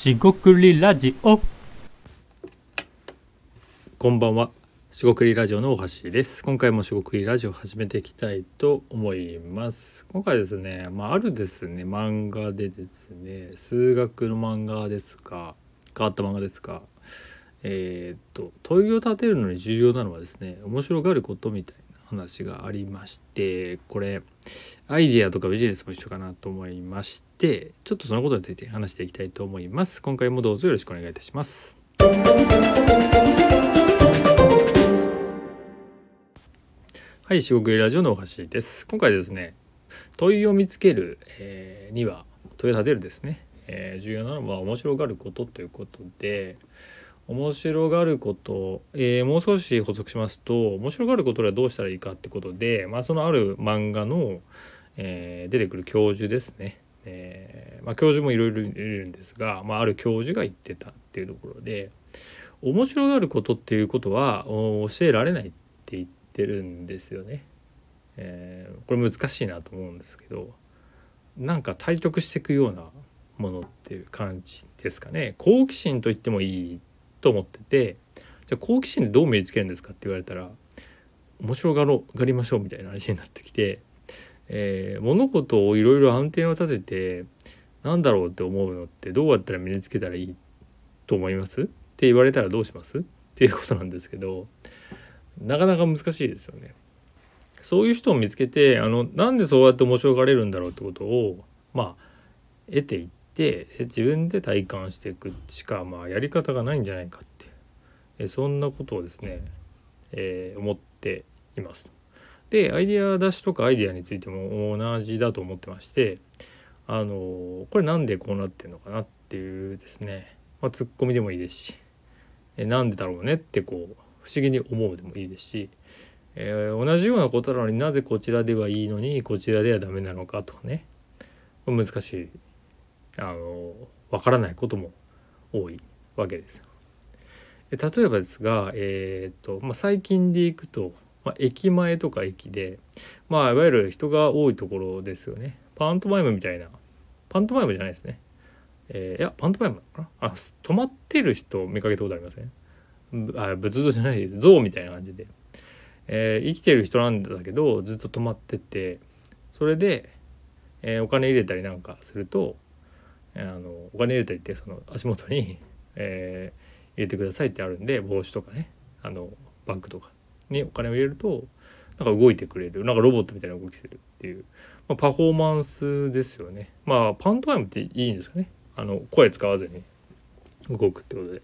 しごくりラジオこんばんは。しごくりラジオのおはしです。今回もしごくりラジオ始めていきたいと思います。今回ですね、まあ、あるですね、漫画でですね、数学の漫画ですが、変わった漫画ですが、えーっと、問いを立てるのに重要なのはですね、面白がることみたいな話がありまして、これ、アイディアとかビジネスも一緒かなと思いまして、ちょっとそのことについて話していきたいと思います。今回もどうぞよろしくお願いいたします。はい、四国ラジオのおはしです。今回ですね、問いを見つける、えーには問いを立てるですね、えー重要なのは面白がることということで、面白がること、えーもう少し補足しますと、面白がることではどうしたらいいかってことで、まあ、そのある漫画の、えー出てくる教授ですね。えーまあ、教授もいろいろいるんですが、まあ、ある教授が言ってたっていうところで面白がることっていうことは教えられないって言ってるんですよね。えーこれ難しいなと思うんですけどなんか対局していくようなものっていう感じですかね好奇心と言ってもいいと思っててじゃあ好奇心でどう身につけるんですかって言われたら面白がろがりましょうみたいな話になってきて、えー物事をいろいろアンテナを立ててなんだろうって思うのってどうやったら身につけたらいいと思います？って言われたらどうします？っていうことなんですけどなかなか難しいですよね。そういう人を見つけてあのなんでそうやって面白がれるんだろうってことをまあ得ていって自分で体感していくしかまあやり方がないんじゃないかってえそんなことをですね、えー思っています。でアイデア出しとかアイデアについても同じだと思ってましてあのこれなんでこうなってんのかなっていうですね、まあ、ツッコミでもいいですしえなんでだろうねってこう不思議に思うでもいいですし、えー同じようなことなのになぜこちらではいいのにこちらではダメなのかとかね難しいあのわからないことも多いわけですよ。例えばですが、えーとまあ、最近でいくと、まあ、駅前とか駅で、まあ、いわゆる人が多いところですよね。パントマイムみたいなパントマイムじゃないですね。えーいやパントマイムなのかな？あ止まってる人を見かけたことありません？ぶあ仏像じゃないです像みたいな感じで、えー生きてる人なんだけどずっと止まっててそれで、えーお金入れたりなんかするとあのお金入れたりってその足元に、えー入れてくださいってあるんで帽子とかねあのバッグとかにお金を入れるとなんか動いてくれるなんかロボットみたいな動きするっていう、まあ、パフォーマンスですよね。まあパントマイムっていいんですよね。あの声使わずに動くってことで。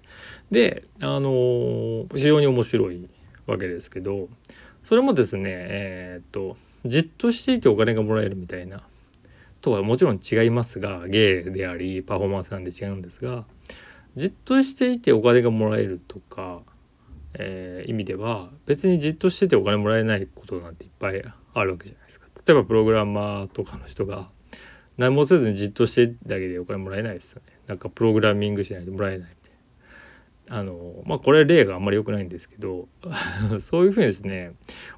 であのー非常に面白いわけですけどそれもですねえーっとじっとしていてお金がもらえるみたいなとはもちろん違いますが芸でありパフォーマンスなんで違うんですがじっとしていてお金がもらえるとか、えー意味では別にじっとしててお金もらえないことなんていっぱいあるわけじゃないですか。例えばプログラマーとかの人が何もせずにじっとしてだけでお金もらえないですよね。なんかプログラミングしないともらえない。あのまあこれ例があんまり良くないんですけど そういうふうにですね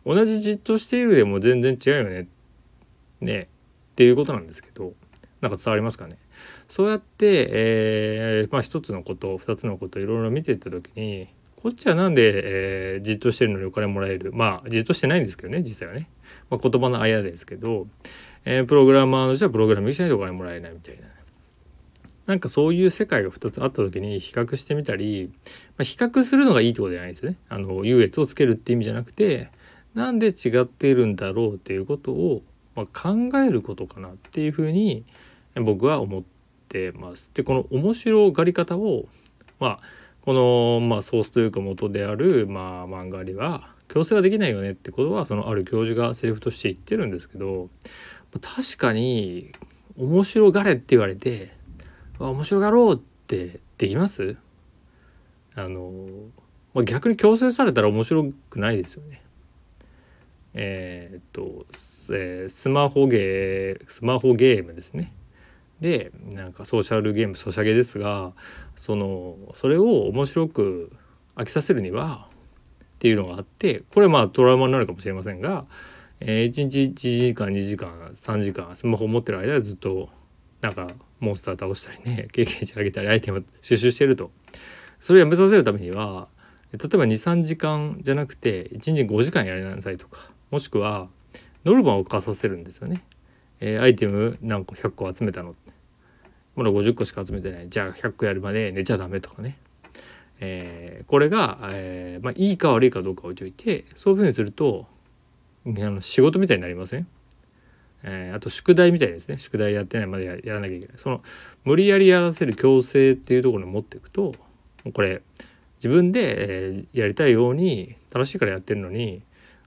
同じじっとしているでも全然違うよねねっていうことなんですけどなんか伝わりますかね？そうやって、えーまあ、一つのこと二つのこといろいろ見ていった時にこっちはなんで、えーじっとしてるのにお金もらえる？まあじっとしてないんですけどね実際はね、まあ、言葉のあやですけど、えープログラマーの人はプログラミングしないとお金もらえないみたいな。なんかそういう世界が2つあった時に比較してみたり、まあ、比較するのがいいってことじゃないですよね。あの優越をつけるって意味じゃなくてなんで違っているんだろうっていうことを、まあ、考えることかなっていうふうに僕は思ってます。でこの面白がり方をまあこの、まあ、ソースというか元である、まあ、漫画には強制はできないよねってことはそのある教授がセリフとして言ってるんですけど確かに面白がれって言われて面白がろうってできます？あの、ま、逆に強制されたら面白くないですよね。えーっと、えースマホゲースマホゲームですね。でなんかソーシャルゲームソシャゲですがそのそれを面白く飽きさせるにはっていうのがあってこれまあトラウマになるかもしれませんが、えー1日1時間2時間3時間スマホを持ってる間はずっとなんかモンスター倒したりね 経験値上げたりアイテム収集してるとそれをやめさせるためには例えば23時間じゃなくて1日5時間やりなさいとかもしくはノルマを課させるんですよね。えー、アイテム何個100個集めたの？まだ50個しか集めてない。じゃあ100個やるまで寝ちゃダメとかね。えー、これが、えー、まあ、いいか悪いかどうか置いといてそういうふうにするとあの仕事みたいになりません、えー、あと宿題みたいですね。宿題やってないまでやらなきゃいけない。その無理やりやらせる強制っていうところに持っていくとこれ自分で、えやりたいように楽しいからやってるのに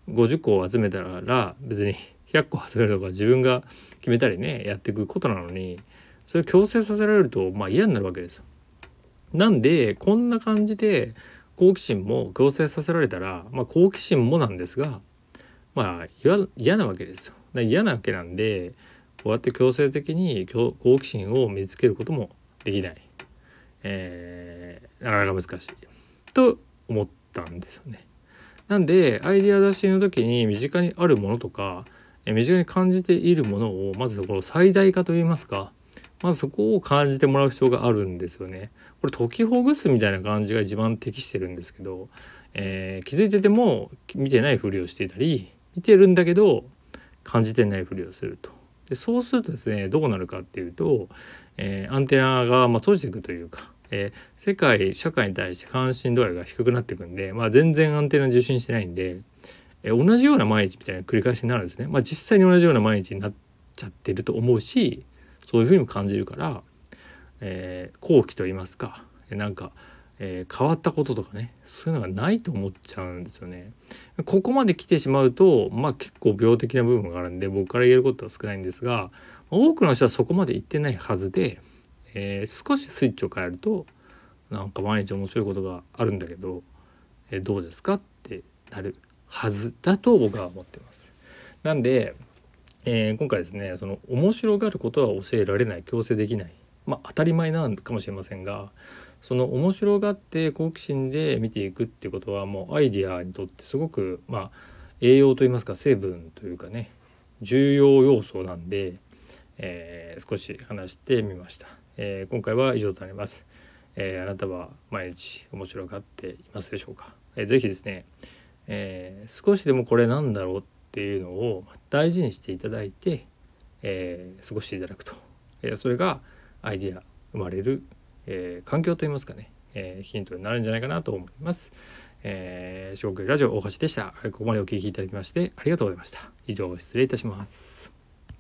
50個を集めたら別に100個集めるとか自分が決めたりねやっていくことなのにそれ強制させられるとまあ嫌になるわけですよ。なんでこんな感じで好奇心も強制させられたら、まあ、好奇心もなんですがまあ嫌なわけですよ。嫌なわけなんでこうやって強制的に好奇心を見つけることもできない。えー、なかなか難しい。と思ったんですよね。なんでアイデア出しの時に身近にあるものとか身近に感じているものをまずこの最大化といいますかまずそこを感じてもらう必要があるんですよね。これ解きほぐすみたいな感じが一番適してるんですけど、えー、気づいてても見てないふりをしていたり見てるんだけど感じてないふりをすると。でそうするとですねどうなるかっていうと、えー、アンテナがま閉じていくというかえー、世界社会に対して関心度合いが低くなっていくんで、まあ、全然アンテナ受信してないんで、えー、同じような毎日みたいな繰り返しになるんですね。まあ、実際に同じような毎日になっちゃってると思うしそういうふうにも感じるから、えー、後期と言いますかなんか、え、変わったこととかねそういうのがないと思っちゃうんですよね。ここまで来てしまうと、まあ、結構病的な部分があるんで僕から言えることは少ないんですが多くの人はそこまで行ってないはずで。えー、少しスイッチを変えるとなんか毎日面白いことがあるんだけど、えー、どうですかってなるはずだと僕は思ってます。なんで、えー、今回ですねその面白がることは教えられない強制できないまあ当たり前なのかもしれませんがその面白がって好奇心で見ていくっていうことはもうアイディアにとってすごくまあ栄養といいますか成分というかね重要要素なんで、えー、少し話してみました。えー、今回は以上となります、えー、あなたは毎日面白がっていますでしょうか、えー、ぜひですね、えー、少しでもこれなんだろうっていうのを大事にしていただいて、えー、過ごしていただくと、えー、それがアイディア生まれる、えー、環境といいますかね、えー、ヒントになるんじゃないかなと思います。えー、四国ラジオ大橋でした。ここまでお聞きいただきましてありがとうございました。以上失礼いたします。